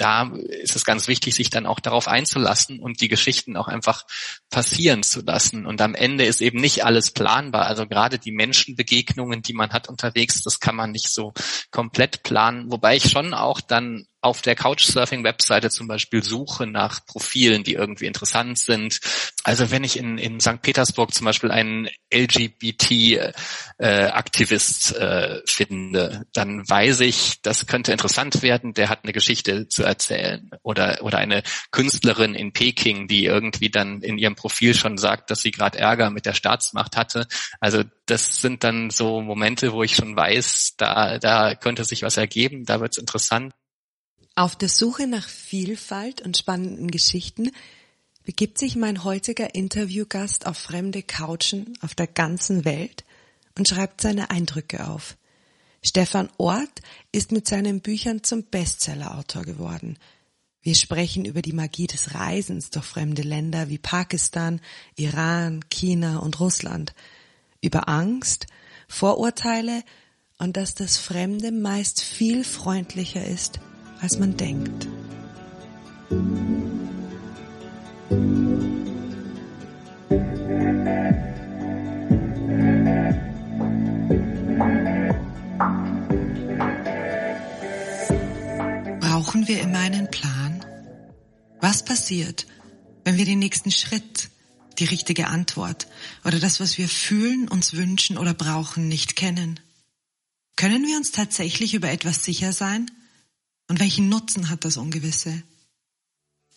da ist es ganz wichtig, sich dann auch darauf einzulassen und die Geschichten auch einfach passieren zu lassen. Und am Ende ist eben nicht alles planbar. Also gerade die Menschenbegegnungen, die man hat unterwegs, das kann man nicht so komplett planen. Wobei ich schon auch dann auf der Couchsurfing-Webseite zum Beispiel suche nach Profilen, die irgendwie interessant sind. Also wenn ich in, in St. Petersburg zum Beispiel einen LGBT-Aktivist äh, äh, finde, dann weiß ich, das könnte interessant werden, der hat eine Geschichte zu erzählen. Oder, oder eine Künstlerin in Peking, die irgendwie dann in ihrem Profil schon sagt, dass sie gerade Ärger mit der Staatsmacht hatte. Also das sind dann so Momente, wo ich schon weiß, da, da könnte sich was ergeben, da wird es interessant. Auf der Suche nach Vielfalt und spannenden Geschichten begibt sich mein heutiger Interviewgast auf fremde Couchen auf der ganzen Welt und schreibt seine Eindrücke auf. Stefan Ort ist mit seinen Büchern zum Bestsellerautor geworden. Wir sprechen über die Magie des Reisens durch fremde Länder wie Pakistan, Iran, China und Russland, über Angst, Vorurteile und dass das Fremde meist viel freundlicher ist als man denkt. Brauchen wir immer einen Plan? Was passiert, wenn wir den nächsten Schritt, die richtige Antwort oder das, was wir fühlen, uns wünschen oder brauchen, nicht kennen? Können wir uns tatsächlich über etwas sicher sein? Und welchen Nutzen hat das Ungewisse?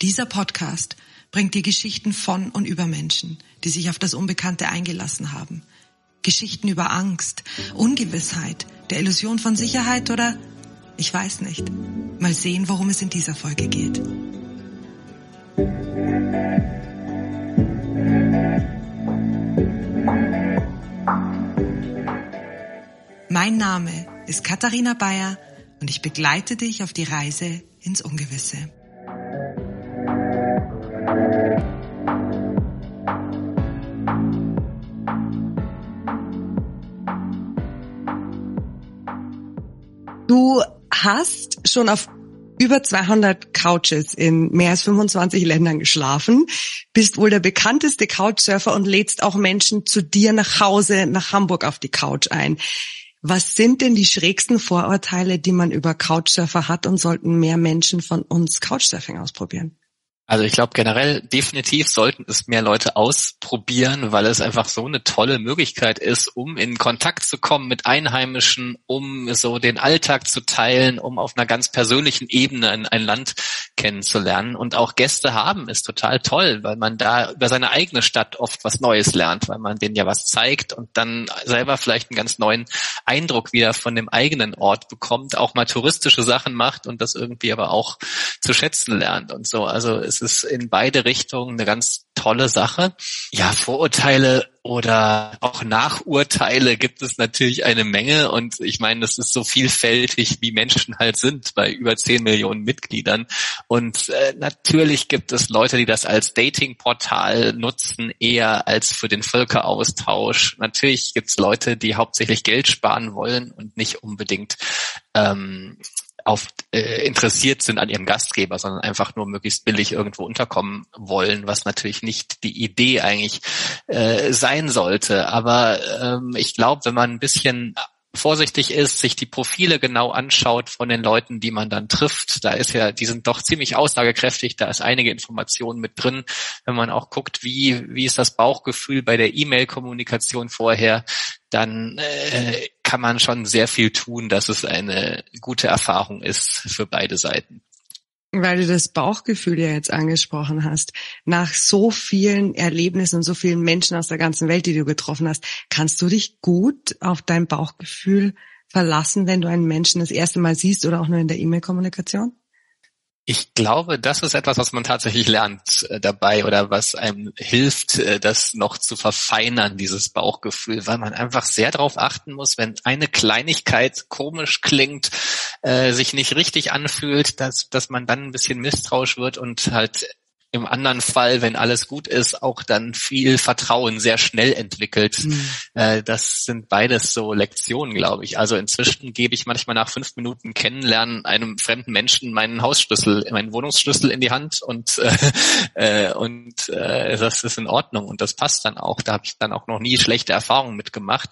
Dieser Podcast bringt dir Geschichten von und über Menschen, die sich auf das Unbekannte eingelassen haben. Geschichten über Angst, Ungewissheit, der Illusion von Sicherheit oder ich weiß nicht. Mal sehen, worum es in dieser Folge geht. Mein Name ist Katharina Bayer und ich begleite dich auf die Reise ins Ungewisse. Du hast schon auf über 200 Couches in mehr als 25 Ländern geschlafen, bist wohl der bekannteste Couchsurfer und lädst auch Menschen zu dir nach Hause, nach Hamburg auf die Couch ein. Was sind denn die schrägsten Vorurteile, die man über Couchsurfer hat und sollten mehr Menschen von uns Couchsurfing ausprobieren? Also ich glaube generell definitiv sollten es mehr Leute ausprobieren, weil es einfach so eine tolle Möglichkeit ist, um in Kontakt zu kommen mit Einheimischen, um so den Alltag zu teilen, um auf einer ganz persönlichen Ebene ein, ein Land kennenzulernen. Und auch Gäste haben ist total toll, weil man da über seine eigene Stadt oft was Neues lernt, weil man denen ja was zeigt und dann selber vielleicht einen ganz neuen Eindruck wieder von dem eigenen Ort bekommt, auch mal touristische Sachen macht und das irgendwie aber auch zu schätzen lernt und so. Also es ist in beide Richtungen eine ganz tolle Sache. Ja, Vorurteile oder auch Nachurteile gibt es natürlich eine Menge und ich meine, das ist so vielfältig, wie Menschen halt sind bei über 10 Millionen Mitgliedern und äh, natürlich gibt es Leute, die das als Datingportal nutzen, eher als für den Völkeraustausch. Natürlich gibt es Leute, die hauptsächlich Geld sparen wollen und nicht unbedingt ähm, auf, äh, interessiert sind an ihrem Gastgeber, sondern einfach nur möglichst billig irgendwo unterkommen wollen, was natürlich nicht die Idee eigentlich äh, sein sollte. Aber ähm, ich glaube, wenn man ein bisschen vorsichtig ist, sich die Profile genau anschaut von den Leuten, die man dann trifft. Da ist ja, die sind doch ziemlich aussagekräftig, da ist einige Informationen mit drin. Wenn man auch guckt, wie, wie ist das Bauchgefühl bei der E-Mail-Kommunikation vorher, dann äh, kann man schon sehr viel tun, dass es eine gute Erfahrung ist für beide Seiten. Weil du das Bauchgefühl ja jetzt angesprochen hast, nach so vielen Erlebnissen und so vielen Menschen aus der ganzen Welt, die du getroffen hast, kannst du dich gut auf dein Bauchgefühl verlassen, wenn du einen Menschen das erste Mal siehst oder auch nur in der E-Mail-Kommunikation? Ich glaube, das ist etwas, was man tatsächlich lernt äh, dabei oder was einem hilft, äh, das noch zu verfeinern, dieses Bauchgefühl, weil man einfach sehr darauf achten muss, wenn eine Kleinigkeit komisch klingt, äh, sich nicht richtig anfühlt, dass, dass man dann ein bisschen misstrauisch wird und halt im anderen Fall, wenn alles gut ist, auch dann viel Vertrauen sehr schnell entwickelt. Mhm. Äh, das sind beides so Lektionen, glaube ich. Also inzwischen gebe ich manchmal nach fünf Minuten Kennenlernen einem fremden Menschen meinen Hausschlüssel, meinen Wohnungsschlüssel in die Hand und äh, äh, und äh, das ist in Ordnung und das passt dann auch. Da habe ich dann auch noch nie schlechte Erfahrungen mitgemacht.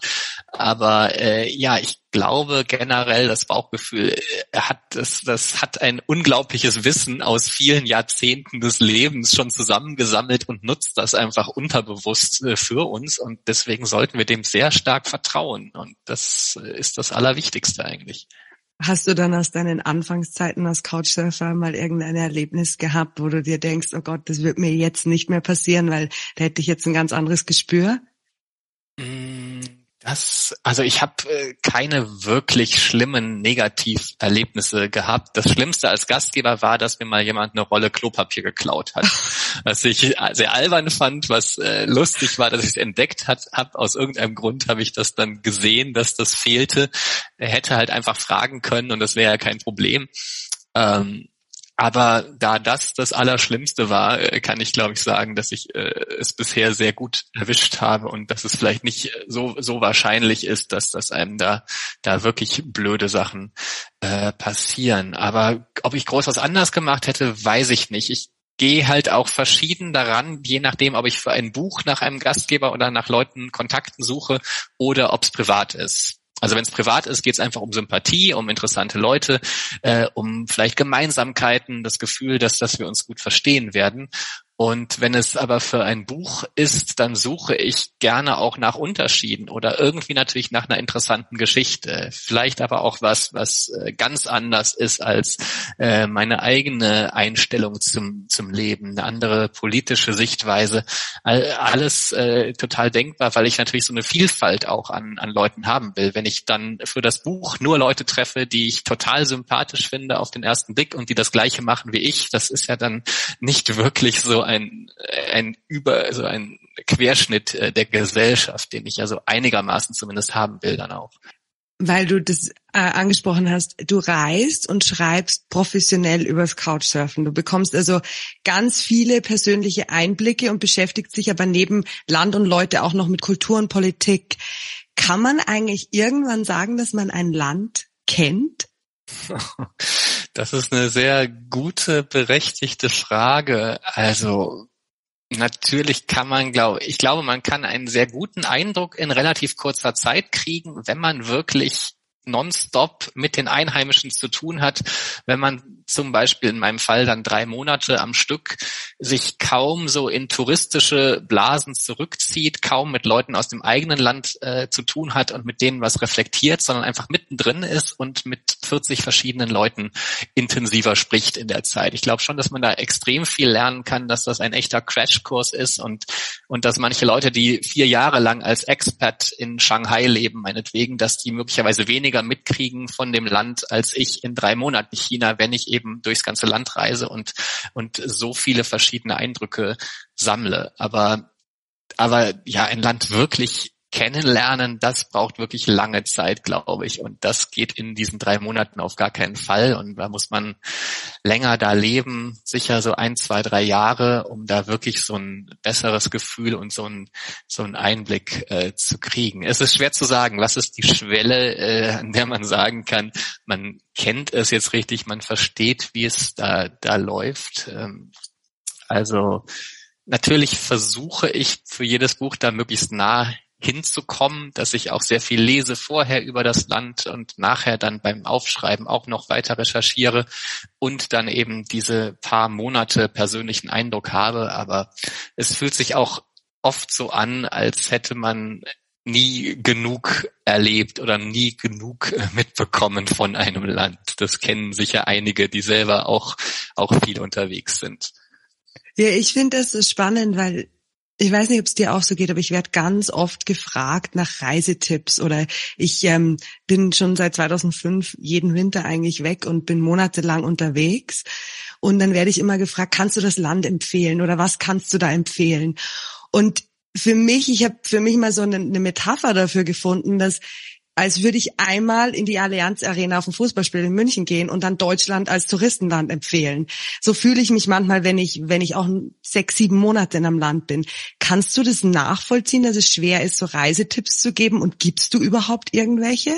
Aber äh, ja, ich glaube generell, das Bauchgefühl äh, hat das, das hat ein unglaubliches Wissen aus vielen Jahrzehnten des Lebens schon zusammengesammelt und nutzt das einfach unterbewusst äh, für uns und deswegen sollten wir dem sehr stark vertrauen und das äh, ist das Allerwichtigste eigentlich. Hast du dann aus deinen Anfangszeiten als Couchsurfer mal irgendein Erlebnis gehabt, wo du dir denkst, oh Gott, das wird mir jetzt nicht mehr passieren, weil da hätte ich jetzt ein ganz anderes Gespür? Mm das, also ich habe äh, keine wirklich schlimmen Negativerlebnisse gehabt. Das Schlimmste als Gastgeber war, dass mir mal jemand eine Rolle Klopapier geklaut hat. was ich sehr albern fand, was äh, lustig war, dass ich es entdeckt hat, hab. Aus irgendeinem Grund habe ich das dann gesehen, dass das fehlte. Er hätte halt einfach fragen können und das wäre ja kein Problem. Ähm, aber da das das Allerschlimmste war, äh, kann ich glaube ich sagen, dass ich äh, es bisher sehr gut erwischt habe und dass es vielleicht nicht so so wahrscheinlich ist, dass das einem da da wirklich blöde Sachen äh, passieren. Aber ob ich groß was anders gemacht hätte, weiß ich nicht. Ich gehe halt auch verschieden daran, je nachdem, ob ich für ein Buch nach einem Gastgeber oder nach Leuten Kontakten suche oder ob es privat ist. Also wenn es privat ist, geht es einfach um Sympathie, um interessante Leute, äh, um vielleicht Gemeinsamkeiten, das Gefühl, dass, dass wir uns gut verstehen werden. Und wenn es aber für ein Buch ist, dann suche ich gerne auch nach Unterschieden oder irgendwie natürlich nach einer interessanten Geschichte. Vielleicht aber auch was, was äh, ganz anders ist als äh, meine eigene Einstellung zum, zum Leben, eine andere politische Sichtweise. Alles äh, total denkbar, weil ich natürlich so eine Vielfalt auch an, an Leuten haben will. Wenn ich dann für das Buch nur Leute treffe, die ich total sympathisch finde auf den ersten Blick und die das Gleiche machen wie ich, das ist ja dann nicht wirklich so ein, ein über, also ein Querschnitt äh, der Gesellschaft, den ich also einigermaßen zumindest haben will dann auch. Weil du das äh, angesprochen hast, du reist und schreibst professionell übers Couchsurfen. Du bekommst also ganz viele persönliche Einblicke und beschäftigst dich aber neben Land und Leute auch noch mit Kultur und Politik. Kann man eigentlich irgendwann sagen, dass man ein Land kennt? Das ist eine sehr gute, berechtigte Frage. Also natürlich kann man, glaube ich, glaube, man kann einen sehr guten Eindruck in relativ kurzer Zeit kriegen, wenn man wirklich nonstop mit den Einheimischen zu tun hat, wenn man zum Beispiel in meinem Fall dann drei Monate am Stück sich kaum so in touristische Blasen zurückzieht, kaum mit Leuten aus dem eigenen Land äh, zu tun hat und mit denen was reflektiert, sondern einfach mittendrin ist und mit 40 verschiedenen Leuten intensiver spricht in der Zeit. Ich glaube schon, dass man da extrem viel lernen kann, dass das ein echter Crashkurs ist und, und dass manche Leute, die vier Jahre lang als Expat in Shanghai leben, meinetwegen, dass die möglicherweise weniger mitkriegen von dem Land als ich in drei Monaten China, wenn ich eben durchs ganze Land reise und, und so viele verschiedene Eindrücke sammle. Aber, aber ja, ein Land wirklich kennenlernen, das braucht wirklich lange Zeit, glaube ich. Und das geht in diesen drei Monaten auf gar keinen Fall. Und da muss man länger da leben, sicher so ein, zwei, drei Jahre, um da wirklich so ein besseres Gefühl und so ein so einen Einblick äh, zu kriegen. Es ist schwer zu sagen, was ist die Schwelle, äh, an der man sagen kann, man kennt es jetzt richtig, man versteht, wie es da, da läuft. Ähm, also natürlich versuche ich für jedes Buch da möglichst nah hinzukommen, dass ich auch sehr viel lese vorher über das Land und nachher dann beim Aufschreiben auch noch weiter recherchiere und dann eben diese paar Monate persönlichen Eindruck habe. Aber es fühlt sich auch oft so an, als hätte man nie genug erlebt oder nie genug mitbekommen von einem Land. Das kennen sicher einige, die selber auch, auch viel unterwegs sind. Ja, ich finde das so spannend, weil ich weiß nicht, ob es dir auch so geht, aber ich werde ganz oft gefragt nach Reisetipps oder ich ähm, bin schon seit 2005 jeden Winter eigentlich weg und bin monatelang unterwegs und dann werde ich immer gefragt, kannst du das Land empfehlen oder was kannst du da empfehlen? Und für mich, ich habe für mich mal so eine, eine Metapher dafür gefunden, dass als würde ich einmal in die Allianz Arena auf ein Fußballspiel in München gehen und dann Deutschland als Touristenland empfehlen. So fühle ich mich manchmal, wenn ich, wenn ich auch sechs, sieben Monate in einem Land bin. Kannst du das nachvollziehen, dass es schwer ist, so Reisetipps zu geben und gibst du überhaupt irgendwelche?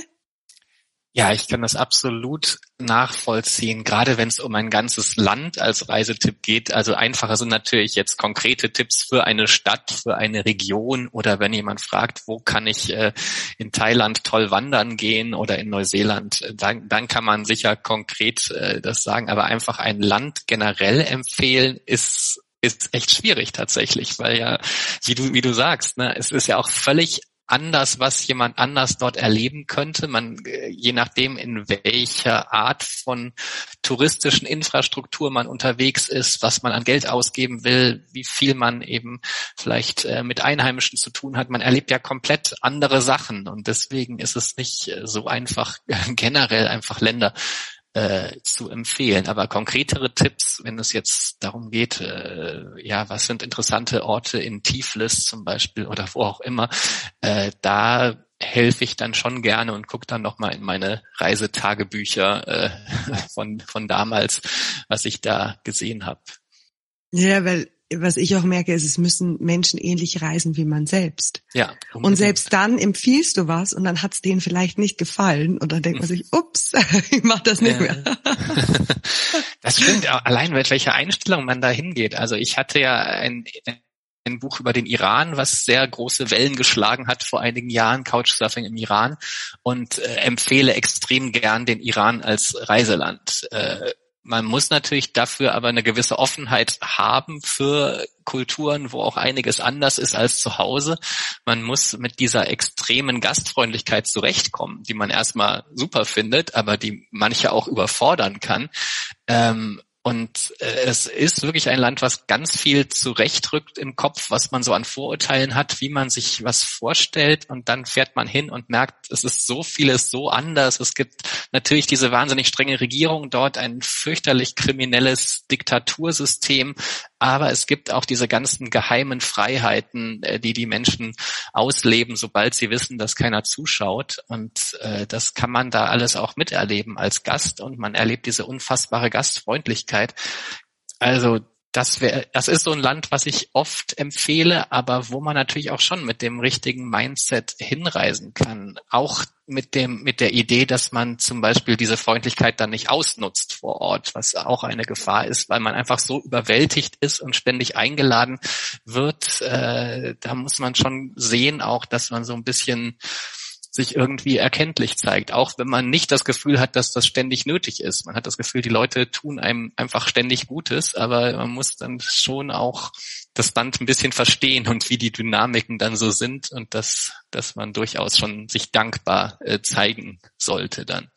Ja, ich kann das absolut nachvollziehen, gerade wenn es um ein ganzes Land als Reisetipp geht. Also einfacher sind natürlich jetzt konkrete Tipps für eine Stadt, für eine Region oder wenn jemand fragt, wo kann ich äh, in Thailand toll wandern gehen oder in Neuseeland, äh, dann, dann kann man sicher konkret äh, das sagen. Aber einfach ein Land generell empfehlen ist ist echt schwierig tatsächlich, weil ja, wie du, wie du sagst, ne, es ist ja auch völlig anders, was jemand anders dort erleben könnte. Man, äh, je nachdem, in welcher Art von touristischen Infrastruktur man unterwegs ist, was man an Geld ausgeben will, wie viel man eben vielleicht äh, mit Einheimischen zu tun hat. Man erlebt ja komplett andere Sachen und deswegen ist es nicht äh, so einfach, generell einfach Länder äh, zu empfehlen. Aber konkretere Tipps, wenn es jetzt darum geht, äh, ja, was sind interessante Orte in Tiflis zum Beispiel oder wo auch immer, äh, da helfe ich dann schon gerne und gucke dann nochmal in meine Reisetagebücher äh, von, von damals, was ich da gesehen habe. Ja, weil was ich auch merke, ist, es müssen Menschen ähnlich reisen wie man selbst. Ja. Unbedingt. Und selbst dann empfiehlst du was und dann hat es denen vielleicht nicht gefallen und dann denkt man sich, ups, ich mach das nicht mehr. das stimmt, allein mit welcher Einstellung man da hingeht. Also ich hatte ja ein, ein Buch über den Iran, was sehr große Wellen geschlagen hat vor einigen Jahren, Couchsurfing im Iran, und äh, empfehle extrem gern den Iran als Reiseland. Äh, man muss natürlich dafür aber eine gewisse Offenheit haben für Kulturen, wo auch einiges anders ist als zu Hause. Man muss mit dieser extremen Gastfreundlichkeit zurechtkommen, die man erstmal super findet, aber die manche auch überfordern kann. Ähm, und äh, es ist wirklich ein Land, was ganz viel zurechtrückt im Kopf, was man so an Vorurteilen hat, wie man sich was vorstellt. Und dann fährt man hin und merkt, es ist so vieles so anders. Es gibt natürlich diese wahnsinnig strenge Regierung dort, ein fürchterlich kriminelles Diktatursystem. Aber es gibt auch diese ganzen geheimen Freiheiten, äh, die die Menschen ausleben, sobald sie wissen, dass keiner zuschaut. Und äh, das kann man da alles auch miterleben als Gast. Und man erlebt diese unfassbare Gastfreundlichkeit. Also das wäre, das ist so ein Land, was ich oft empfehle, aber wo man natürlich auch schon mit dem richtigen Mindset hinreisen kann. Auch mit dem, mit der Idee, dass man zum Beispiel diese Freundlichkeit dann nicht ausnutzt vor Ort, was auch eine Gefahr ist, weil man einfach so überwältigt ist und ständig eingeladen wird. Äh, da muss man schon sehen auch, dass man so ein bisschen sich irgendwie erkenntlich zeigt, auch wenn man nicht das Gefühl hat, dass das ständig nötig ist. Man hat das Gefühl, die Leute tun einem einfach ständig Gutes, aber man muss dann schon auch das Band ein bisschen verstehen und wie die Dynamiken dann so sind und dass, dass man durchaus schon sich dankbar äh, zeigen sollte dann.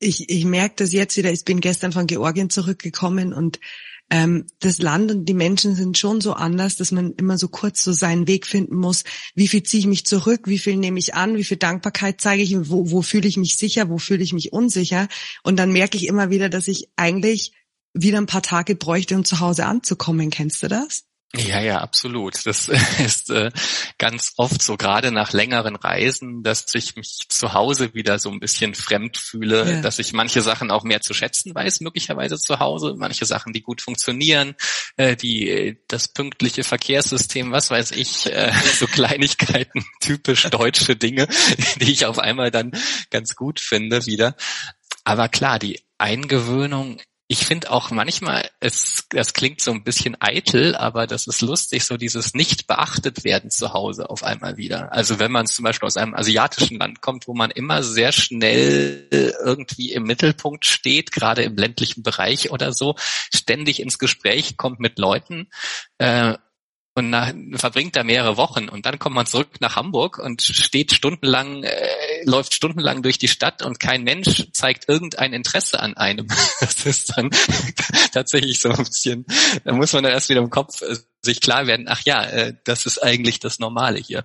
Ich, ich merke das jetzt wieder, ich bin gestern von Georgien zurückgekommen und ähm, das Land und die Menschen sind schon so anders, dass man immer so kurz so seinen Weg finden muss. Wie viel ziehe ich mich zurück? Wie viel nehme ich an? Wie viel Dankbarkeit zeige ich? Wo, wo fühle ich mich sicher? Wo fühle ich mich unsicher? Und dann merke ich immer wieder, dass ich eigentlich wieder ein paar Tage bräuchte, um zu Hause anzukommen. Kennst du das? Ja, ja, absolut. Das ist äh, ganz oft so, gerade nach längeren Reisen, dass ich mich zu Hause wieder so ein bisschen fremd fühle, ja. dass ich manche Sachen auch mehr zu schätzen weiß, möglicherweise zu Hause, manche Sachen, die gut funktionieren, äh, die das pünktliche Verkehrssystem, was weiß ich, äh, so Kleinigkeiten, typisch deutsche Dinge, die ich auf einmal dann ganz gut finde wieder. Aber klar, die Eingewöhnung ich finde auch manchmal, es, das klingt so ein bisschen eitel, aber das ist lustig, so dieses nicht beachtet werden zu Hause auf einmal wieder. Also wenn man zum Beispiel aus einem asiatischen Land kommt, wo man immer sehr schnell irgendwie im Mittelpunkt steht, gerade im ländlichen Bereich oder so, ständig ins Gespräch kommt mit Leuten, äh, und nach, verbringt da mehrere Wochen und dann kommt man zurück nach Hamburg und steht stundenlang, äh, läuft stundenlang durch die Stadt und kein Mensch zeigt irgendein Interesse an einem. Das ist dann tatsächlich so ein bisschen, da muss man dann erst wieder im Kopf äh, sich klar werden, ach ja, äh, das ist eigentlich das Normale hier.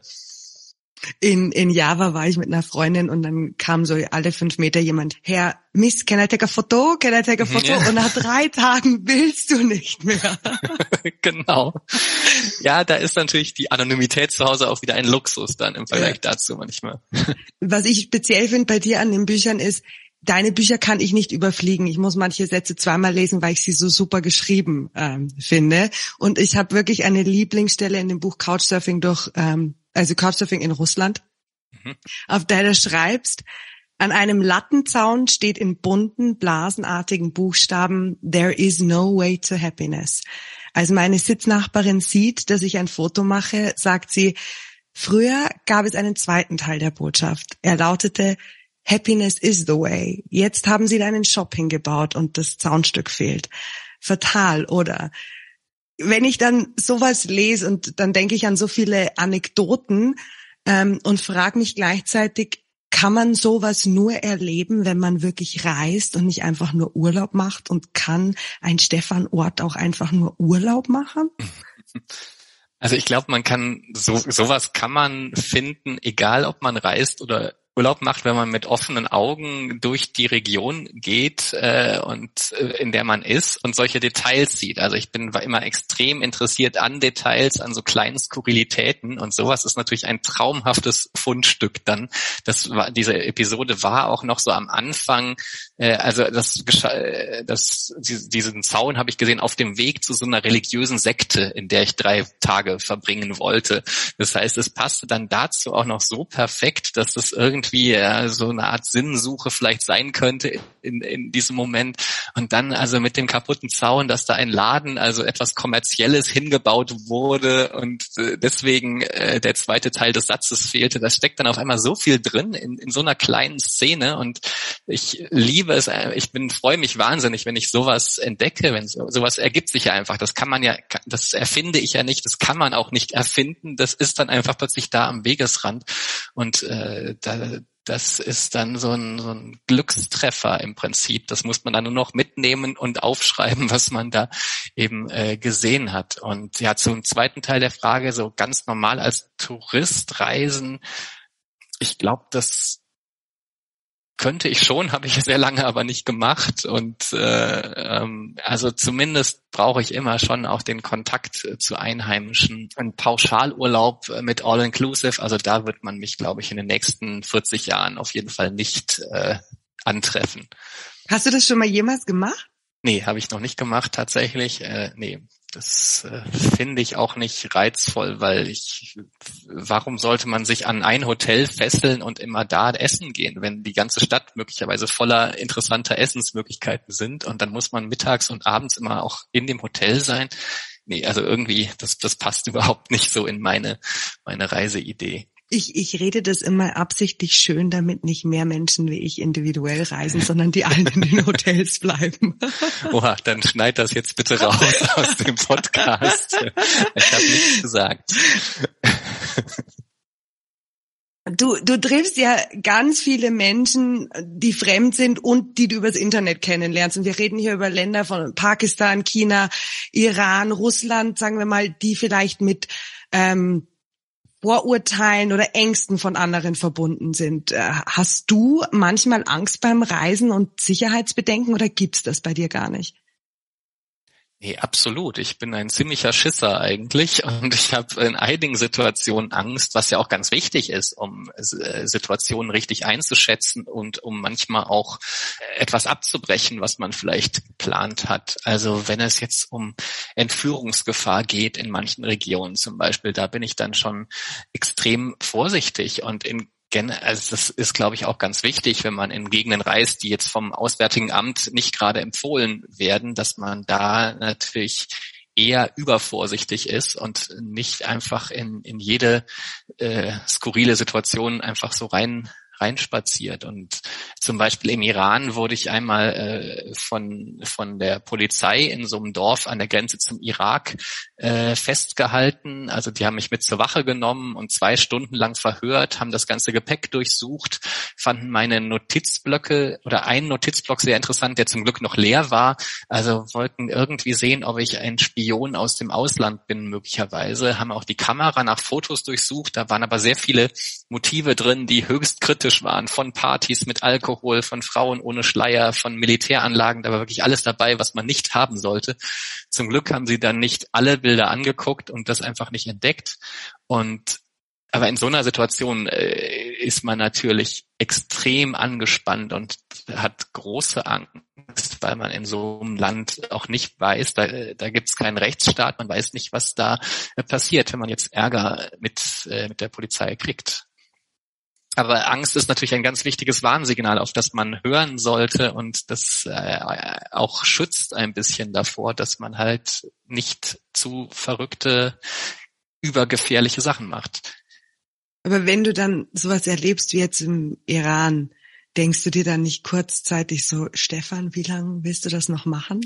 In, in Java war ich mit einer Freundin und dann kam so alle fünf Meter jemand her, Miss, can I take a photo? Can I take a photo? Ja. Und nach drei Tagen willst du nicht mehr. genau. Ja, da ist natürlich die Anonymität zu Hause auch wieder ein Luxus dann im Vergleich ja. dazu manchmal. Was ich speziell finde bei dir an den Büchern ist, deine Bücher kann ich nicht überfliegen. Ich muss manche Sätze zweimal lesen, weil ich sie so super geschrieben ähm, finde. Und ich habe wirklich eine Lieblingsstelle in dem Buch Couchsurfing durch, ähm, also Couchsurfing in Russland, mhm. auf der du schreibst, an einem Lattenzaun steht in bunten, blasenartigen Buchstaben, There is no way to happiness. Als meine Sitznachbarin sieht, dass ich ein Foto mache, sagt sie, früher gab es einen zweiten Teil der Botschaft. Er lautete, Happiness is the way. Jetzt haben sie da einen Shop hingebaut und das Zaunstück fehlt. Fatal, oder? Wenn ich dann sowas lese und dann denke ich an so viele Anekdoten ähm, und frage mich gleichzeitig, kann man sowas nur erleben, wenn man wirklich reist und nicht einfach nur Urlaub macht? Und kann ein Stefan Ort auch einfach nur Urlaub machen? Also ich glaube, man kann so sowas kann man finden, egal ob man reist oder Urlaub macht, wenn man mit offenen Augen durch die Region geht äh, und äh, in der man ist und solche Details sieht. Also ich bin immer extrem interessiert an Details, an so kleinen Skurrilitäten und sowas ist natürlich ein traumhaftes Fundstück dann. Das war diese Episode war auch noch so am Anfang. Äh, also das, äh, das diesen Zaun habe ich gesehen auf dem Weg zu so einer religiösen Sekte, in der ich drei Tage verbringen wollte. Das heißt, es passte dann dazu auch noch so perfekt, dass das irgendwie ja, so eine Art Sinnsuche vielleicht sein könnte in, in diesem Moment. Und dann also mit dem kaputten Zaun, dass da ein Laden, also etwas Kommerzielles hingebaut wurde und äh, deswegen äh, der zweite Teil des Satzes fehlte. Da steckt dann auf einmal so viel drin in, in so einer kleinen Szene und ich liebe es, äh, ich bin freue mich wahnsinnig, wenn ich sowas entdecke, wenn so, sowas ergibt sich ja einfach. Das kann man ja, das erfinde ich ja nicht, das kann man auch nicht erfinden. Das ist dann einfach plötzlich da am Wegesrand und äh, da, das ist dann so ein, so ein Glückstreffer im Prinzip. Das muss man dann nur noch mitnehmen und aufschreiben, was man da eben äh, gesehen hat. Und ja, zum zweiten Teil der Frage, so ganz normal als Tourist reisen, ich glaube, das könnte ich schon, habe ich sehr lange aber nicht gemacht. Und äh, ähm, also zumindest brauche ich immer schon auch den Kontakt äh, zu Einheimischen. Ein Pauschalurlaub äh, mit All-Inclusive, also da wird man mich, glaube ich, in den nächsten 40 Jahren auf jeden Fall nicht äh, antreffen. Hast du das schon mal jemals gemacht? Nee, habe ich noch nicht gemacht tatsächlich. Äh, nee, das äh, finde ich auch nicht reizvoll, weil ich, warum sollte man sich an ein Hotel fesseln und immer da essen gehen, wenn die ganze Stadt möglicherweise voller interessanter Essensmöglichkeiten sind und dann muss man mittags und abends immer auch in dem Hotel sein. Nee, also irgendwie, das, das passt überhaupt nicht so in meine, meine Reiseidee. Ich, ich rede das immer absichtlich schön, damit nicht mehr Menschen wie ich individuell reisen, sondern die allen in den Hotels bleiben. Oha, dann schneid das jetzt bitte raus aus dem Podcast. Ich habe nichts gesagt. Du, du triffst ja ganz viele Menschen, die fremd sind und die du übers Internet kennenlernst. Und wir reden hier über Länder von Pakistan, China, Iran, Russland, sagen wir mal, die vielleicht mit ähm, Vorurteilen oder Ängsten von anderen verbunden sind. Äh, hast du manchmal Angst beim Reisen und Sicherheitsbedenken oder gibt's das bei dir gar nicht? Nee, absolut. Ich bin ein ziemlicher Schisser eigentlich und ich habe in einigen Situationen Angst, was ja auch ganz wichtig ist, um äh, Situationen richtig einzuschätzen und um manchmal auch etwas abzubrechen, was man vielleicht geplant hat. Also wenn es jetzt um Entführungsgefahr geht in manchen Regionen zum Beispiel, da bin ich dann schon extrem vorsichtig und in also das ist, glaube ich, auch ganz wichtig, wenn man in Gegenden reist, die jetzt vom Auswärtigen Amt nicht gerade empfohlen werden, dass man da natürlich eher übervorsichtig ist und nicht einfach in, in jede äh, skurrile Situation einfach so rein reinspaziert. Und zum Beispiel im Iran wurde ich einmal äh, von, von der Polizei in so einem Dorf an der Grenze zum Irak äh, festgehalten. Also die haben mich mit zur Wache genommen und zwei Stunden lang verhört, haben das ganze Gepäck durchsucht, fanden meine Notizblöcke oder einen Notizblock sehr interessant, der zum Glück noch leer war. Also wollten irgendwie sehen, ob ich ein Spion aus dem Ausland bin, möglicherweise. Haben auch die Kamera nach Fotos durchsucht. Da waren aber sehr viele Motive drin, die höchst kritisch waren. Von Partys mit Alkohol, von Frauen ohne Schleier, von Militäranlagen. Da war wirklich alles dabei, was man nicht haben sollte. Zum Glück haben sie dann nicht alle Bilder angeguckt und das einfach nicht entdeckt. Und aber in so einer Situation äh, ist man natürlich extrem angespannt und hat große Angst, weil man in so einem Land auch nicht weiß, da, da gibt es keinen Rechtsstaat, man weiß nicht, was da äh, passiert, wenn man jetzt Ärger mit, äh, mit der Polizei kriegt. Aber Angst ist natürlich ein ganz wichtiges Warnsignal, auf das man hören sollte und das äh, auch schützt ein bisschen davor, dass man halt nicht zu verrückte, übergefährliche Sachen macht. Aber wenn du dann sowas erlebst wie jetzt im Iran, denkst du dir dann nicht kurzzeitig so, Stefan, wie lange willst du das noch machen?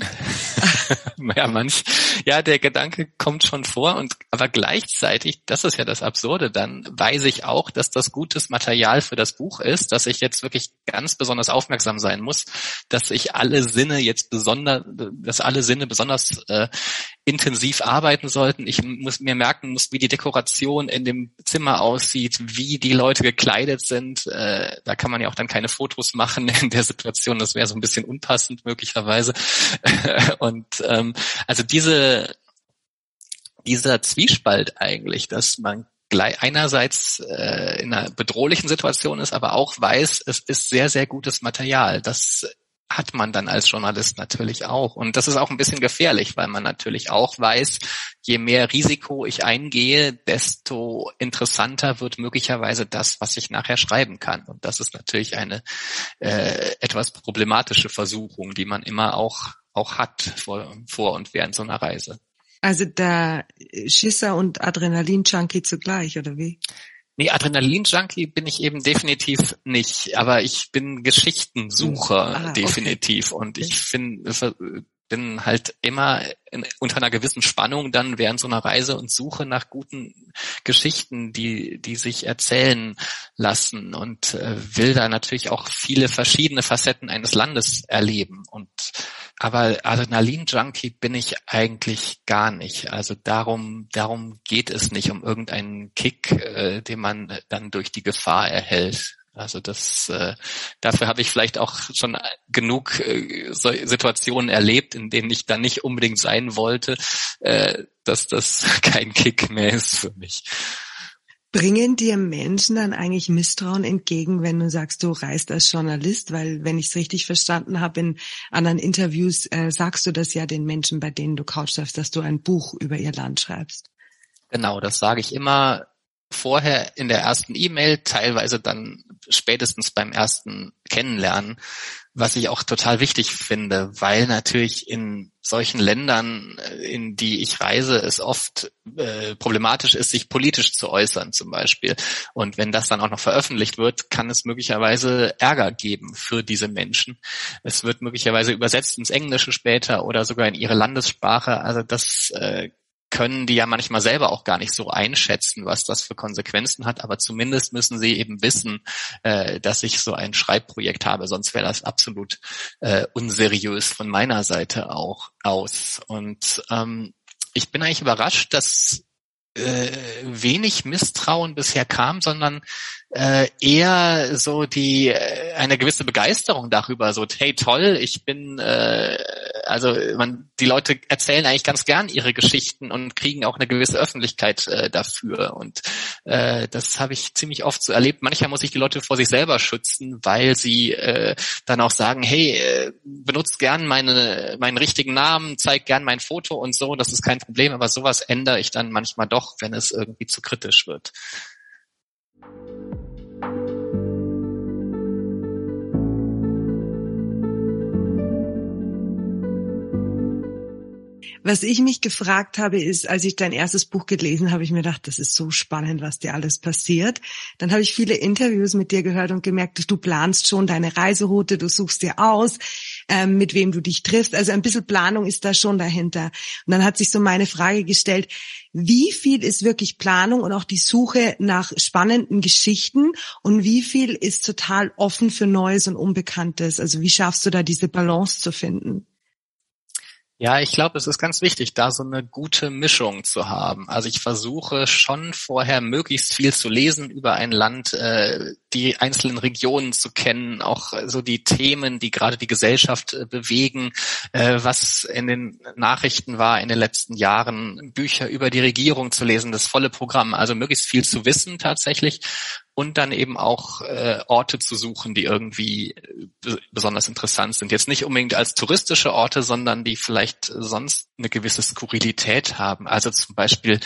ja, manch, ja, der Gedanke kommt schon vor und aber gleichzeitig, das ist ja das Absurde dann, weiß ich auch, dass das gutes Material für das Buch ist, dass ich jetzt wirklich ganz besonders aufmerksam sein muss, dass ich alle Sinne jetzt besonders, dass alle Sinne besonders äh, intensiv arbeiten sollten. Ich muss mir merken muss, wie die Dekoration in dem Zimmer aussieht, wie die Leute gekleidet sind. Äh, da kann man ja auch dann keine Fotos machen in der Situation. Das wäre so ein bisschen unpassend möglicherweise. Und ähm, also diese dieser Zwiespalt eigentlich, dass man einerseits äh, in einer bedrohlichen Situation ist, aber auch weiß, es ist sehr, sehr gutes Material. Das hat man dann als Journalist natürlich auch. Und das ist auch ein bisschen gefährlich, weil man natürlich auch weiß, je mehr Risiko ich eingehe, desto interessanter wird möglicherweise das, was ich nachher schreiben kann. Und das ist natürlich eine äh, etwas problematische Versuchung, die man immer auch, auch hat vor, vor und während so einer Reise. Also der Schisser und Adrenalin-Junkie zugleich, oder wie? Nee, Adrenalin-Junkie bin ich eben definitiv nicht, aber ich bin Geschichtensucher ah, definitiv. Okay. und ich finde bin halt immer in, unter einer gewissen Spannung dann während so einer Reise und Suche nach guten Geschichten, die die sich erzählen lassen und äh, will da natürlich auch viele verschiedene Facetten eines Landes erleben. Und aber Adrenalin-Junkie bin ich eigentlich gar nicht. Also darum, darum geht es nicht um irgendeinen Kick, äh, den man dann durch die Gefahr erhält. Also das, äh, dafür habe ich vielleicht auch schon genug äh, Situationen erlebt, in denen ich dann nicht unbedingt sein wollte, äh, dass das kein Kick mehr ist für mich. Bringen dir Menschen dann eigentlich Misstrauen entgegen, wenn du sagst, du reist als Journalist? Weil, wenn ich es richtig verstanden habe, in anderen Interviews äh, sagst du das ja den Menschen, bei denen du couchsurfst, dass du ein Buch über ihr Land schreibst. Genau, das sage ich immer vorher in der ersten E-Mail, teilweise dann spätestens beim ersten Kennenlernen, was ich auch total wichtig finde, weil natürlich in solchen Ländern, äh, in die ich reise, es oft äh, problematisch ist, sich politisch zu äußern zum Beispiel. Und wenn das dann auch noch veröffentlicht wird, kann es möglicherweise Ärger geben für diese Menschen. Es wird möglicherweise übersetzt ins Englische später oder sogar in ihre Landessprache. Also das äh, können die ja manchmal selber auch gar nicht so einschätzen, was das für Konsequenzen hat, aber zumindest müssen sie eben wissen, äh, dass ich so ein Schreibprojekt habe, sonst wäre das absolut äh, unseriös von meiner Seite auch aus. Und ähm, ich bin eigentlich überrascht, dass äh, wenig Misstrauen bisher kam, sondern äh, eher so die äh, eine gewisse Begeisterung darüber, so hey toll, ich bin äh, also man die Leute erzählen eigentlich ganz gern ihre Geschichten und kriegen auch eine gewisse Öffentlichkeit äh, dafür und äh, das habe ich ziemlich oft so erlebt. Manchmal muss ich die Leute vor sich selber schützen, weil sie äh, dann auch sagen, hey, äh, benutzt gern meine meinen richtigen Namen, zeigt gern mein Foto und so, das ist kein Problem, aber sowas ändere ich dann manchmal doch, wenn es irgendwie zu kritisch wird. Was ich mich gefragt habe, ist, als ich dein erstes Buch gelesen habe, ich mir gedacht, das ist so spannend, was dir alles passiert. Dann habe ich viele Interviews mit dir gehört und gemerkt, du planst schon deine Reiseroute, du suchst dir aus, ähm, mit wem du dich triffst. Also ein bisschen Planung ist da schon dahinter. Und dann hat sich so meine Frage gestellt, wie viel ist wirklich Planung und auch die Suche nach spannenden Geschichten und wie viel ist total offen für Neues und Unbekanntes? Also wie schaffst du da diese Balance zu finden? Ja, ich glaube, es ist ganz wichtig, da so eine gute Mischung zu haben. Also ich versuche schon vorher möglichst viel zu lesen über ein Land, äh, die einzelnen Regionen zu kennen, auch so die Themen, die gerade die Gesellschaft äh, bewegen, äh, was in den Nachrichten war in den letzten Jahren, Bücher über die Regierung zu lesen, das volle Programm. Also möglichst viel zu wissen tatsächlich und dann eben auch äh, Orte zu suchen, die irgendwie äh, besonders interessant sind. Jetzt nicht unbedingt als touristische Orte, sondern die vielleicht sonst eine gewisse Skurrilität haben. Also zum Beispiel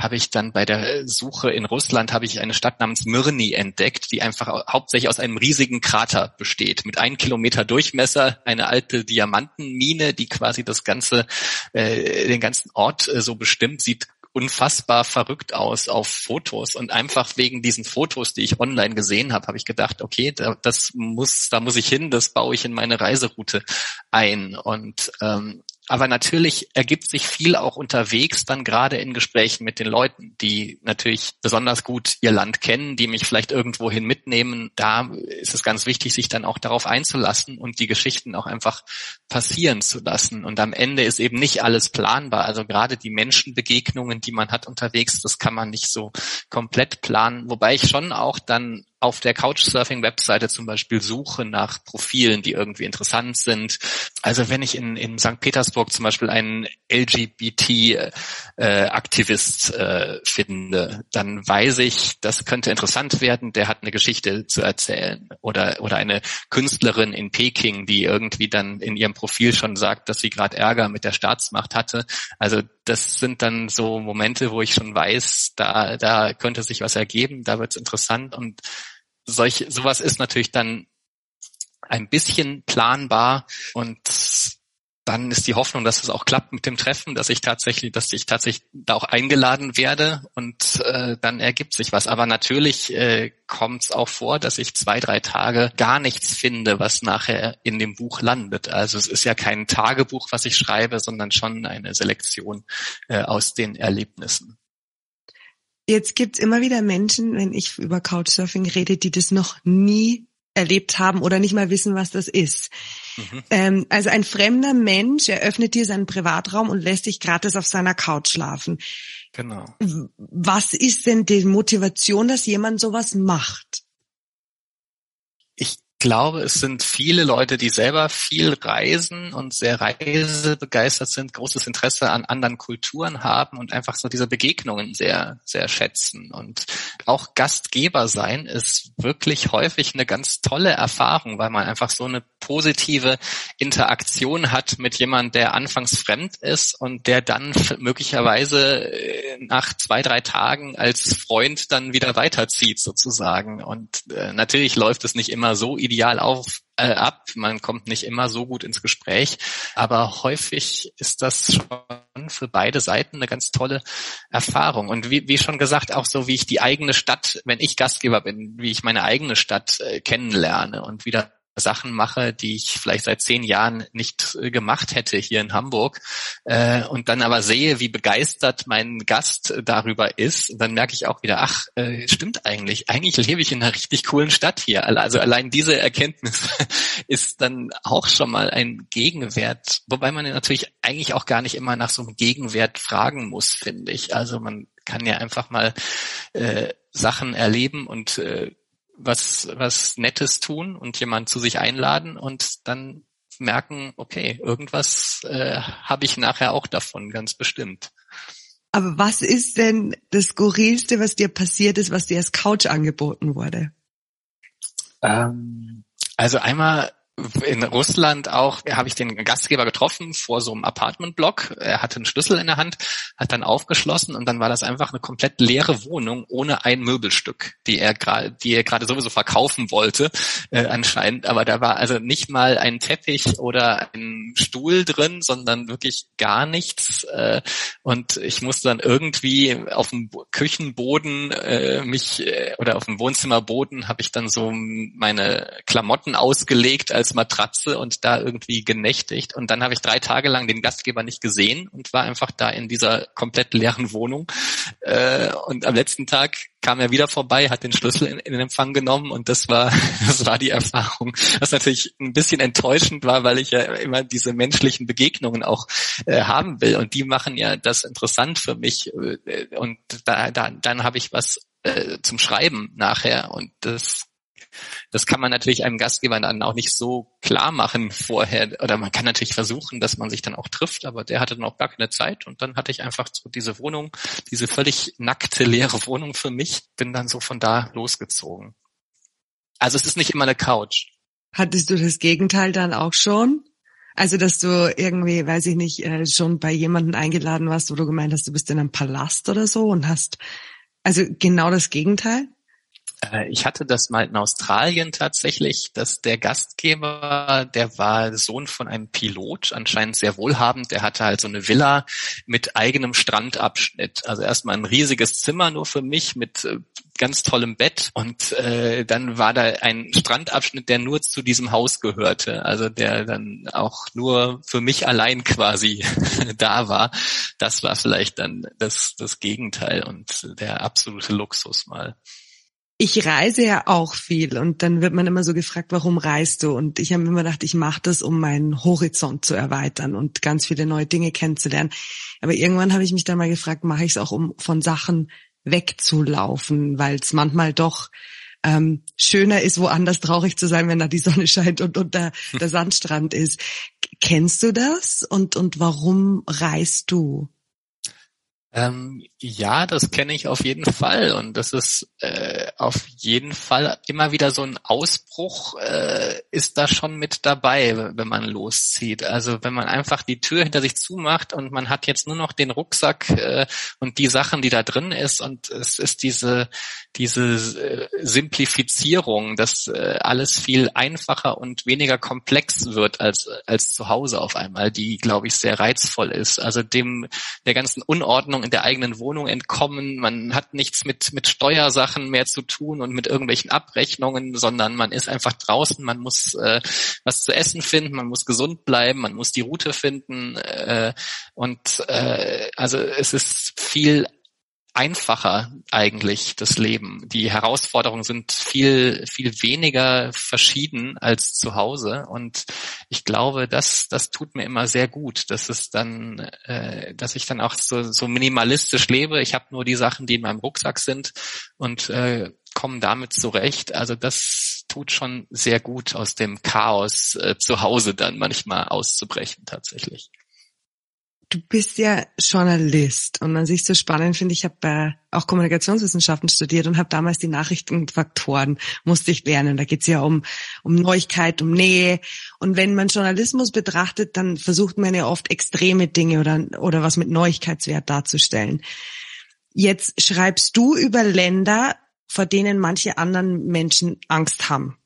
habe ich dann bei der Suche in Russland habe ich eine Stadt namens Myrni entdeckt, die einfach hauptsächlich aus einem riesigen Krater besteht, mit einem Kilometer Durchmesser, eine alte Diamantenmine, die quasi das ganze, äh, den ganzen Ort äh, so bestimmt, sieht unfassbar verrückt aus auf Fotos. Und einfach wegen diesen Fotos, die ich online gesehen habe, habe ich gedacht, okay, da, das muss, da muss ich hin, das baue ich in meine Reiseroute ein. Und ähm, aber natürlich ergibt sich viel auch unterwegs, dann gerade in Gesprächen mit den Leuten, die natürlich besonders gut ihr Land kennen, die mich vielleicht irgendwohin mitnehmen. Da ist es ganz wichtig, sich dann auch darauf einzulassen und die Geschichten auch einfach passieren zu lassen. Und am Ende ist eben nicht alles planbar. Also gerade die Menschenbegegnungen, die man hat unterwegs, das kann man nicht so komplett planen. Wobei ich schon auch dann auf der Couchsurfing-Webseite zum Beispiel suche nach Profilen, die irgendwie interessant sind. Also wenn ich in, in St. Petersburg zum Beispiel einen LGBT-Aktivist äh, äh, finde, dann weiß ich, das könnte interessant werden, der hat eine Geschichte zu erzählen. Oder, oder eine Künstlerin in Peking, die irgendwie dann in ihrem Profil schon sagt, dass sie gerade Ärger mit der Staatsmacht hatte. Also das sind dann so Momente, wo ich schon weiß, da, da könnte sich was ergeben, da wird es interessant und solch, sowas ist natürlich dann ein bisschen planbar und dann ist die Hoffnung, dass es auch klappt mit dem Treffen, dass ich tatsächlich, dass ich tatsächlich da auch eingeladen werde und äh, dann ergibt sich was. Aber natürlich äh, kommt es auch vor, dass ich zwei, drei Tage gar nichts finde, was nachher in dem Buch landet. Also es ist ja kein Tagebuch, was ich schreibe, sondern schon eine Selektion äh, aus den Erlebnissen. Jetzt gibt's immer wieder Menschen, wenn ich über Couchsurfing rede, die das noch nie erlebt haben oder nicht mal wissen, was das ist. Mhm. Ähm, also ein fremder Mensch eröffnet dir seinen Privatraum und lässt dich gratis auf seiner Couch schlafen. Genau. Was ist denn die Motivation, dass jemand sowas macht? Ich glaube, es sind viele Leute, die selber viel reisen und sehr reisebegeistert sind, großes Interesse an anderen Kulturen haben und einfach so diese Begegnungen sehr, sehr schätzen. Und auch Gastgeber sein ist wirklich häufig eine ganz tolle Erfahrung, weil man einfach so eine positive Interaktion hat mit jemandem, der anfangs fremd ist und der dann möglicherweise äh, nach zwei, drei Tagen als Freund dann wieder weiterzieht sozusagen. Und äh, natürlich läuft es nicht immer so ideal auf, äh, ab. Man kommt nicht immer so gut ins Gespräch, aber häufig ist das schon für beide Seiten eine ganz tolle Erfahrung. Und wie, wie schon gesagt, auch so wie ich die eigene Stadt, wenn ich Gastgeber bin, wie ich meine eigene Stadt äh, kennenlerne und wieder Sachen mache, die ich vielleicht seit zehn Jahren nicht äh, gemacht hätte hier in Hamburg äh, und dann aber sehe, wie begeistert mein Gast darüber ist, dann merke ich auch wieder, ach, äh, stimmt eigentlich, eigentlich lebe ich in einer richtig coolen Stadt hier. Also allein diese Erkenntnis ist dann auch schon mal ein Gegenwert, wobei man natürlich eigentlich auch gar nicht immer nach so einem Gegenwert fragen muss, finde ich. Also man kann ja einfach mal äh, Sachen erleben und äh, was, was Nettes tun und jemand zu sich einladen und dann merken, okay, irgendwas äh, habe ich nachher auch davon, ganz bestimmt. Aber was ist denn das Skurrilste, was dir passiert ist, was dir als Couch angeboten wurde? Ähm, also einmal in Russland auch habe ich den Gastgeber getroffen vor so einem Apartmentblock. Er hatte einen Schlüssel in der Hand, hat dann aufgeschlossen und dann war das einfach eine komplett leere Wohnung ohne ein Möbelstück, die er gerade, die er gerade sowieso verkaufen wollte äh, anscheinend. Aber da war also nicht mal ein Teppich oder ein Stuhl drin, sondern wirklich gar nichts. Äh, und ich musste dann irgendwie auf dem Küchenboden äh, mich äh, oder auf dem Wohnzimmerboden habe ich dann so meine Klamotten ausgelegt als Matratze und da irgendwie genächtigt. Und dann habe ich drei Tage lang den Gastgeber nicht gesehen und war einfach da in dieser komplett leeren Wohnung. Äh, und am letzten Tag kam er wieder vorbei, hat den Schlüssel in, in Empfang genommen und das war, das war die Erfahrung. Was natürlich ein bisschen enttäuschend war, weil ich ja immer diese menschlichen Begegnungen auch äh, haben will und die machen ja das interessant für mich äh, und da, da, dann habe ich was zum Schreiben nachher und das das kann man natürlich einem Gastgeber dann auch nicht so klar machen vorher. Oder man kann natürlich versuchen, dass man sich dann auch trifft, aber der hatte dann auch gar keine Zeit. Und dann hatte ich einfach so diese Wohnung, diese völlig nackte, leere Wohnung für mich, bin dann so von da losgezogen. Also es ist nicht immer eine Couch. Hattest du das Gegenteil dann auch schon? Also, dass du irgendwie, weiß ich nicht, äh, schon bei jemanden eingeladen warst, wo du gemeint hast, du bist in einem Palast oder so und hast, also genau das Gegenteil? Äh, ich hatte das mal in Australien tatsächlich, dass der Gastgeber, der war Sohn von einem Pilot, anscheinend sehr wohlhabend, der hatte halt so eine Villa mit eigenem Strandabschnitt. Also erstmal ein riesiges Zimmer nur für mich mit äh, ganz tollem Bett und äh, dann war da ein Strandabschnitt, der nur zu diesem Haus gehörte, also der dann auch nur für mich allein quasi da war. Das war vielleicht dann das, das Gegenteil und der absolute Luxus mal ich reise ja auch viel und dann wird man immer so gefragt, warum reist du? Und ich habe immer gedacht, ich mache das, um meinen Horizont zu erweitern und ganz viele neue Dinge kennenzulernen. Aber irgendwann habe ich mich dann mal gefragt, mache ich es auch, um von Sachen wegzulaufen, weil es manchmal doch ähm, schöner ist, woanders traurig zu sein, wenn da die Sonne scheint und, und der, der Sandstrand ist. Kennst du das? Und, und warum reist du? Ähm, ja, das kenne ich auf jeden Fall und das ist äh, auf jeden Fall immer wieder so ein Ausbruch äh, ist da schon mit dabei, wenn man loszieht. Also wenn man einfach die Tür hinter sich zumacht und man hat jetzt nur noch den Rucksack äh, und die Sachen, die da drin ist und es ist diese diese äh, Simplifizierung, dass äh, alles viel einfacher und weniger komplex wird als als zu Hause auf einmal, die glaube ich sehr reizvoll ist. Also dem der ganzen Unordnung in der eigenen Wohnung entkommen. Man hat nichts mit, mit Steuersachen mehr zu tun und mit irgendwelchen Abrechnungen, sondern man ist einfach draußen, man muss äh, was zu essen finden, man muss gesund bleiben, man muss die Route finden. Äh, und äh, also es ist viel einfacher eigentlich das Leben. Die Herausforderungen sind viel viel weniger verschieden als zu Hause und ich glaube, das das tut mir immer sehr gut, dass es dann, äh, dass ich dann auch so, so minimalistisch lebe. Ich habe nur die Sachen, die in meinem Rucksack sind und äh, komme damit zurecht. Also das tut schon sehr gut aus dem Chaos äh, zu Hause dann manchmal auszubrechen tatsächlich du bist ja Journalist und an sich so spannend finde ich, habe äh, auch Kommunikationswissenschaften studiert und habe damals die Nachrichtenfaktoren musste ich lernen. Da geht's ja um, um Neuigkeit, um Nähe. Und wenn man Journalismus betrachtet, dann versucht man ja oft extreme Dinge oder, oder was mit Neuigkeitswert darzustellen. Jetzt schreibst du über Länder, vor denen manche anderen Menschen Angst haben.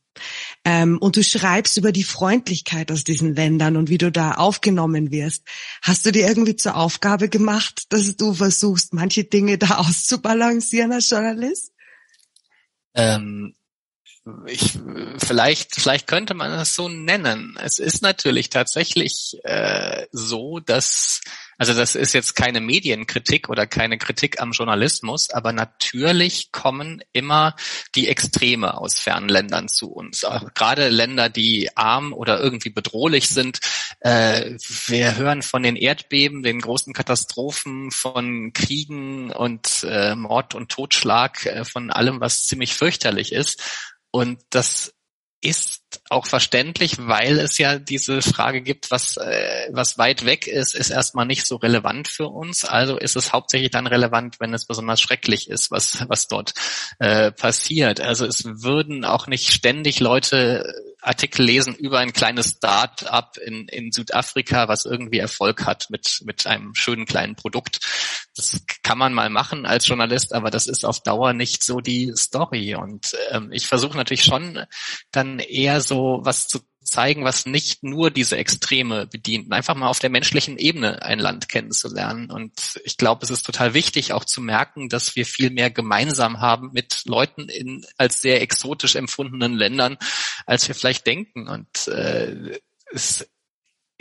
Ähm, und du schreibst über die Freundlichkeit aus diesen Ländern und wie du da aufgenommen wirst. Hast du dir irgendwie zur Aufgabe gemacht, dass du versuchst, manche Dinge da auszubalancieren als Journalist? Ähm, ich, vielleicht, vielleicht könnte man es so nennen. Es ist natürlich tatsächlich äh, so, dass also das ist jetzt keine Medienkritik oder keine Kritik am Journalismus, aber natürlich kommen immer die Extreme aus fernen Ländern zu uns. Auch gerade Länder, die arm oder irgendwie bedrohlich sind. Äh, wir hören von den Erdbeben, den großen Katastrophen, von Kriegen und äh, Mord und Totschlag, äh, von allem, was ziemlich fürchterlich ist. Und das ist auch verständlich, weil es ja diese Frage gibt, was, äh, was weit weg ist, ist erstmal nicht so relevant für uns. Also ist es hauptsächlich dann relevant, wenn es besonders schrecklich ist, was, was dort äh, passiert. Also es würden auch nicht ständig Leute Artikel lesen über ein kleines Start-up in, in Südafrika, was irgendwie Erfolg hat mit, mit einem schönen kleinen Produkt. Das kann man mal machen als Journalist, aber das ist auf Dauer nicht so die Story. Und ähm, ich versuche natürlich schon dann eher so was zu zeigen, was nicht nur diese Extreme bedient, einfach mal auf der menschlichen Ebene ein Land kennenzulernen. Und ich glaube, es ist total wichtig, auch zu merken, dass wir viel mehr gemeinsam haben mit Leuten in als sehr exotisch empfundenen Ländern, als wir vielleicht denken. Und äh, es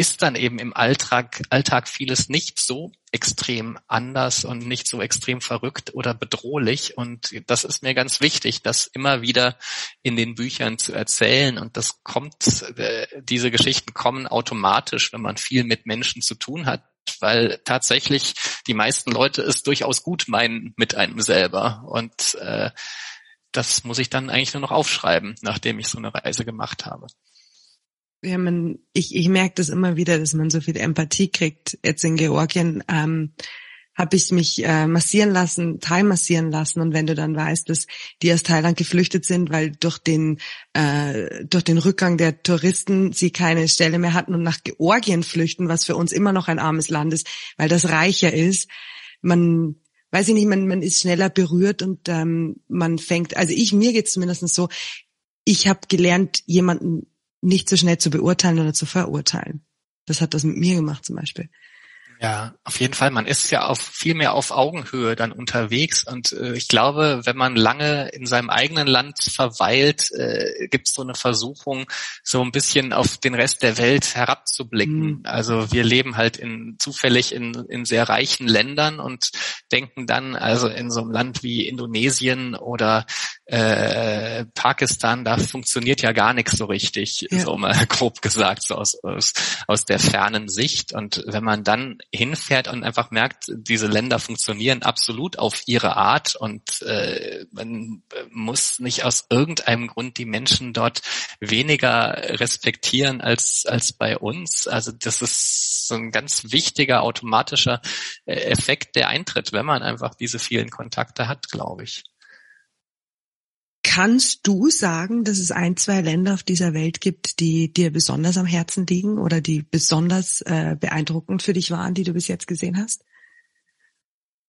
ist dann eben im Alltag, Alltag vieles nicht so extrem anders und nicht so extrem verrückt oder bedrohlich. Und das ist mir ganz wichtig, das immer wieder in den Büchern zu erzählen. Und das kommt, äh, diese Geschichten kommen automatisch, wenn man viel mit Menschen zu tun hat weil tatsächlich die meisten Leute es durchaus gut meinen mit einem selber. Und äh, das muss ich dann eigentlich nur noch aufschreiben, nachdem ich so eine Reise gemacht habe ja, man, ich, ich merke das immer wieder, dass man so viel Empathie kriegt. Jetzt in Georgien ähm, habe ich mich äh, massieren lassen, Thai massieren lassen. Und wenn du dann weißt, dass die aus Thailand geflüchtet sind, weil durch den äh, durch den Rückgang der Touristen sie keine Stelle mehr hatten und nach Georgien flüchten, was für uns immer noch ein armes Land ist, weil das reicher ist. Man weiß ich nicht, man, man ist schneller berührt und ähm, man fängt, also ich, mir geht's zumindest so, ich habe gelernt, jemanden nicht so schnell zu beurteilen oder zu verurteilen. Das hat das mit mir gemacht zum Beispiel. Ja, auf jeden Fall. Man ist ja auf viel mehr auf Augenhöhe dann unterwegs und äh, ich glaube, wenn man lange in seinem eigenen Land verweilt, äh, gibt es so eine Versuchung, so ein bisschen auf den Rest der Welt herabzublicken. Mhm. Also wir leben halt in zufällig in, in sehr reichen Ländern und denken dann also in so einem Land wie Indonesien oder äh, Pakistan, da funktioniert ja gar nichts so richtig, ja. so mal grob gesagt, so aus, aus, aus der fernen Sicht. Und wenn man dann hinfährt und einfach merkt, diese Länder funktionieren absolut auf ihre Art und äh, man muss nicht aus irgendeinem Grund die Menschen dort weniger respektieren als, als bei uns. Also das ist so ein ganz wichtiger automatischer äh, Effekt, der eintritt, wenn man einfach diese vielen Kontakte hat, glaube ich. Kannst du sagen, dass es ein, zwei Länder auf dieser Welt gibt, die dir besonders am Herzen liegen oder die besonders äh, beeindruckend für dich waren, die du bis jetzt gesehen hast?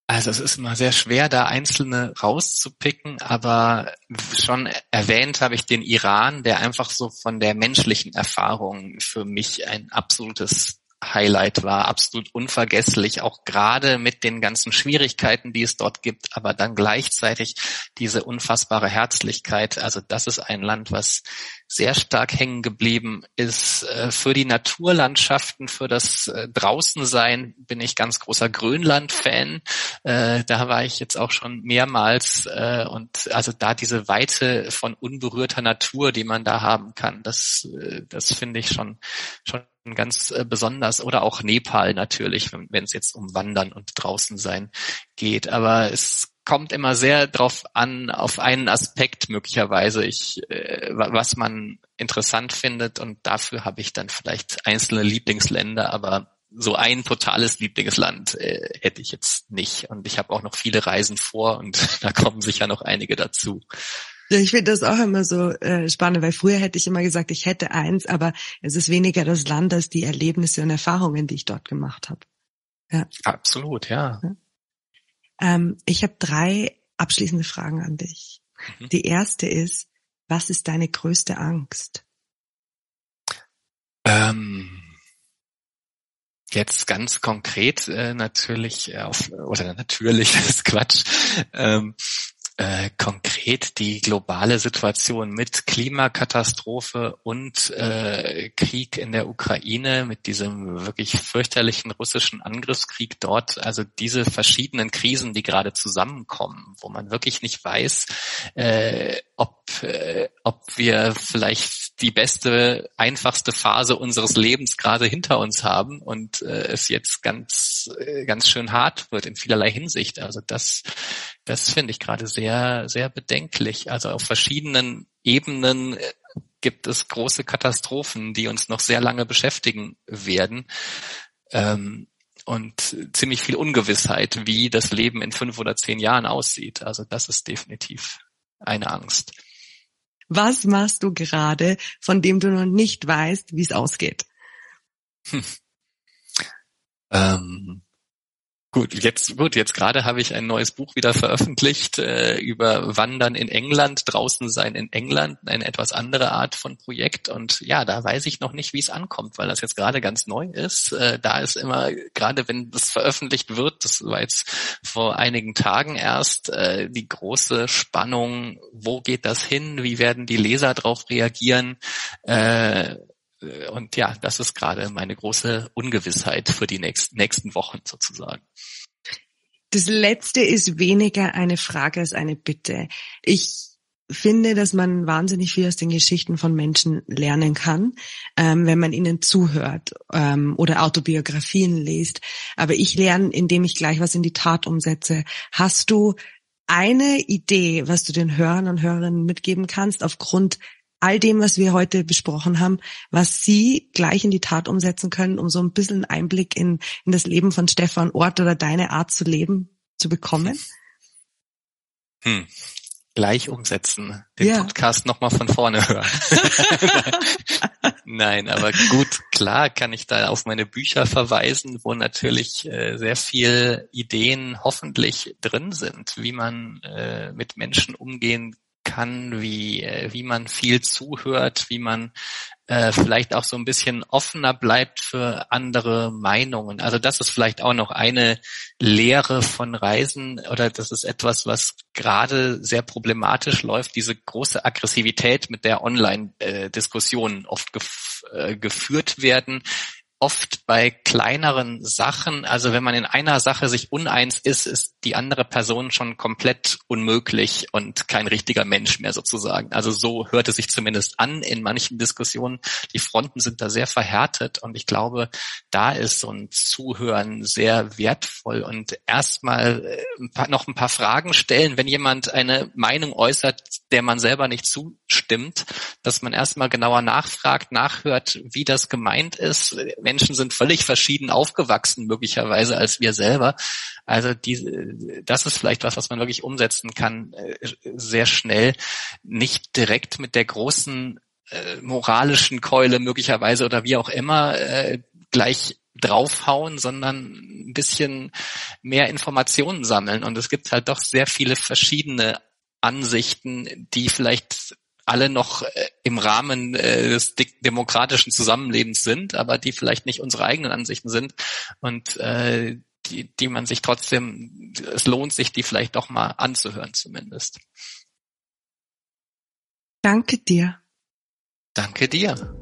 Also es ist immer sehr schwer, da einzelne rauszupicken, aber schon erwähnt habe ich den Iran, der einfach so von der menschlichen Erfahrung für mich ein absolutes Highlight war, absolut unvergesslich, auch gerade mit den ganzen Schwierigkeiten, die es dort gibt, aber dann gleichzeitig diese unfassbare Herzlichkeit. Also das ist ein Land, was sehr stark hängen geblieben ist. Äh, für die Naturlandschaften, für das äh, Draußensein bin ich ganz großer Grönland-Fan. Äh, da war ich jetzt auch schon mehrmals und also da diese Weite von unberührter Natur, die man da haben kann, das, das finde ich schon, schon ganz äh, besonders oder auch Nepal natürlich, wenn es jetzt um Wandern und draußen sein geht. Aber es kommt immer sehr drauf an, auf einen Aspekt möglicherweise, ich, äh, was man interessant findet und dafür habe ich dann vielleicht einzelne Lieblingsländer, aber so ein totales Lieblingsland äh, hätte ich jetzt nicht. Und ich habe auch noch viele Reisen vor und da kommen sicher noch einige dazu. Ja, ich finde das auch immer so äh, spannend, weil früher hätte ich immer gesagt, ich hätte eins, aber es ist weniger das Land als die Erlebnisse und Erfahrungen, die ich dort gemacht habe. Ja. Absolut, ja. ja. Ähm, ich habe drei abschließende Fragen an dich. Mhm. Die erste ist, was ist deine größte Angst? Ähm, jetzt ganz konkret äh, natürlich auf, oder natürlich, das ist Quatsch. Ähm, äh, konkret die globale Situation mit Klimakatastrophe und äh, Krieg in der Ukraine, mit diesem wirklich fürchterlichen russischen Angriffskrieg dort, also diese verschiedenen Krisen, die gerade zusammenkommen, wo man wirklich nicht weiß, äh, ob, äh, ob wir vielleicht die beste, einfachste Phase unseres Lebens gerade hinter uns haben und äh, es jetzt ganz, äh, ganz schön hart wird in vielerlei Hinsicht. Also das, das finde ich gerade sehr, sehr bedenklich. Also auf verschiedenen Ebenen äh, gibt es große Katastrophen, die uns noch sehr lange beschäftigen werden. Ähm, und ziemlich viel Ungewissheit, wie das Leben in fünf oder zehn Jahren aussieht. Also das ist definitiv eine Angst. Was machst du gerade, von dem du noch nicht weißt, wie es ausgeht? Hm. Ähm, Gut, jetzt gut, jetzt gerade habe ich ein neues Buch wieder veröffentlicht äh, über Wandern in England, draußen sein in England, eine etwas andere Art von Projekt und ja, da weiß ich noch nicht, wie es ankommt, weil das jetzt gerade ganz neu ist. Äh, da ist immer gerade wenn das veröffentlicht wird, das war jetzt vor einigen Tagen erst äh, die große Spannung, wo geht das hin, wie werden die Leser darauf reagieren? Äh, und ja, das ist gerade meine große Ungewissheit für die nächsten, nächsten Wochen sozusagen. Das letzte ist weniger eine Frage als eine Bitte. Ich finde, dass man wahnsinnig viel aus den Geschichten von Menschen lernen kann, ähm, wenn man ihnen zuhört ähm, oder Autobiografien liest. Aber ich lerne, indem ich gleich was in die Tat umsetze. Hast du eine Idee, was du den Hörern und Hörerinnen mitgeben kannst, aufgrund all dem, was wir heute besprochen haben, was Sie gleich in die Tat umsetzen können, um so ein bisschen Einblick in, in das Leben von Stefan Ort oder deine Art zu leben zu bekommen? Hm. Gleich umsetzen. Den ja. Podcast nochmal von vorne hören. Nein, aber gut, klar kann ich da auf meine Bücher verweisen, wo natürlich äh, sehr viel Ideen hoffentlich drin sind, wie man äh, mit Menschen umgehen kann, wie, äh, wie man viel zuhört, wie man äh, vielleicht auch so ein bisschen offener bleibt für andere Meinungen. Also das ist vielleicht auch noch eine Lehre von Reisen oder das ist etwas, was gerade sehr problematisch läuft, diese große Aggressivität, mit der Online-Diskussionen oft gef äh, geführt werden oft bei kleineren Sachen, also wenn man in einer Sache sich uneins ist, ist die andere Person schon komplett unmöglich und kein richtiger Mensch mehr sozusagen. Also so hört es sich zumindest an in manchen Diskussionen. Die Fronten sind da sehr verhärtet und ich glaube, da ist so ein Zuhören sehr wertvoll und erstmal äh, noch ein paar Fragen stellen, wenn jemand eine Meinung äußert, der man selber nicht zustimmt, dass man erstmal genauer nachfragt, nachhört, wie das gemeint ist. Menschen sind völlig verschieden aufgewachsen, möglicherweise als wir selber. Also die, das ist vielleicht was, was man wirklich umsetzen kann, äh, sehr schnell, nicht direkt mit der großen äh, moralischen Keule möglicherweise oder wie auch immer äh, gleich draufhauen, sondern ein bisschen mehr Informationen sammeln. Und es gibt halt doch sehr viele verschiedene Ansichten, die vielleicht alle noch äh, im Rahmen äh, des demokratischen Zusammenlebens sind, aber die vielleicht nicht unsere eigenen Ansichten sind und äh, die, die man sich trotzdem, es lohnt sich, die vielleicht doch mal anzuhören zumindest. Danke dir. Danke dir.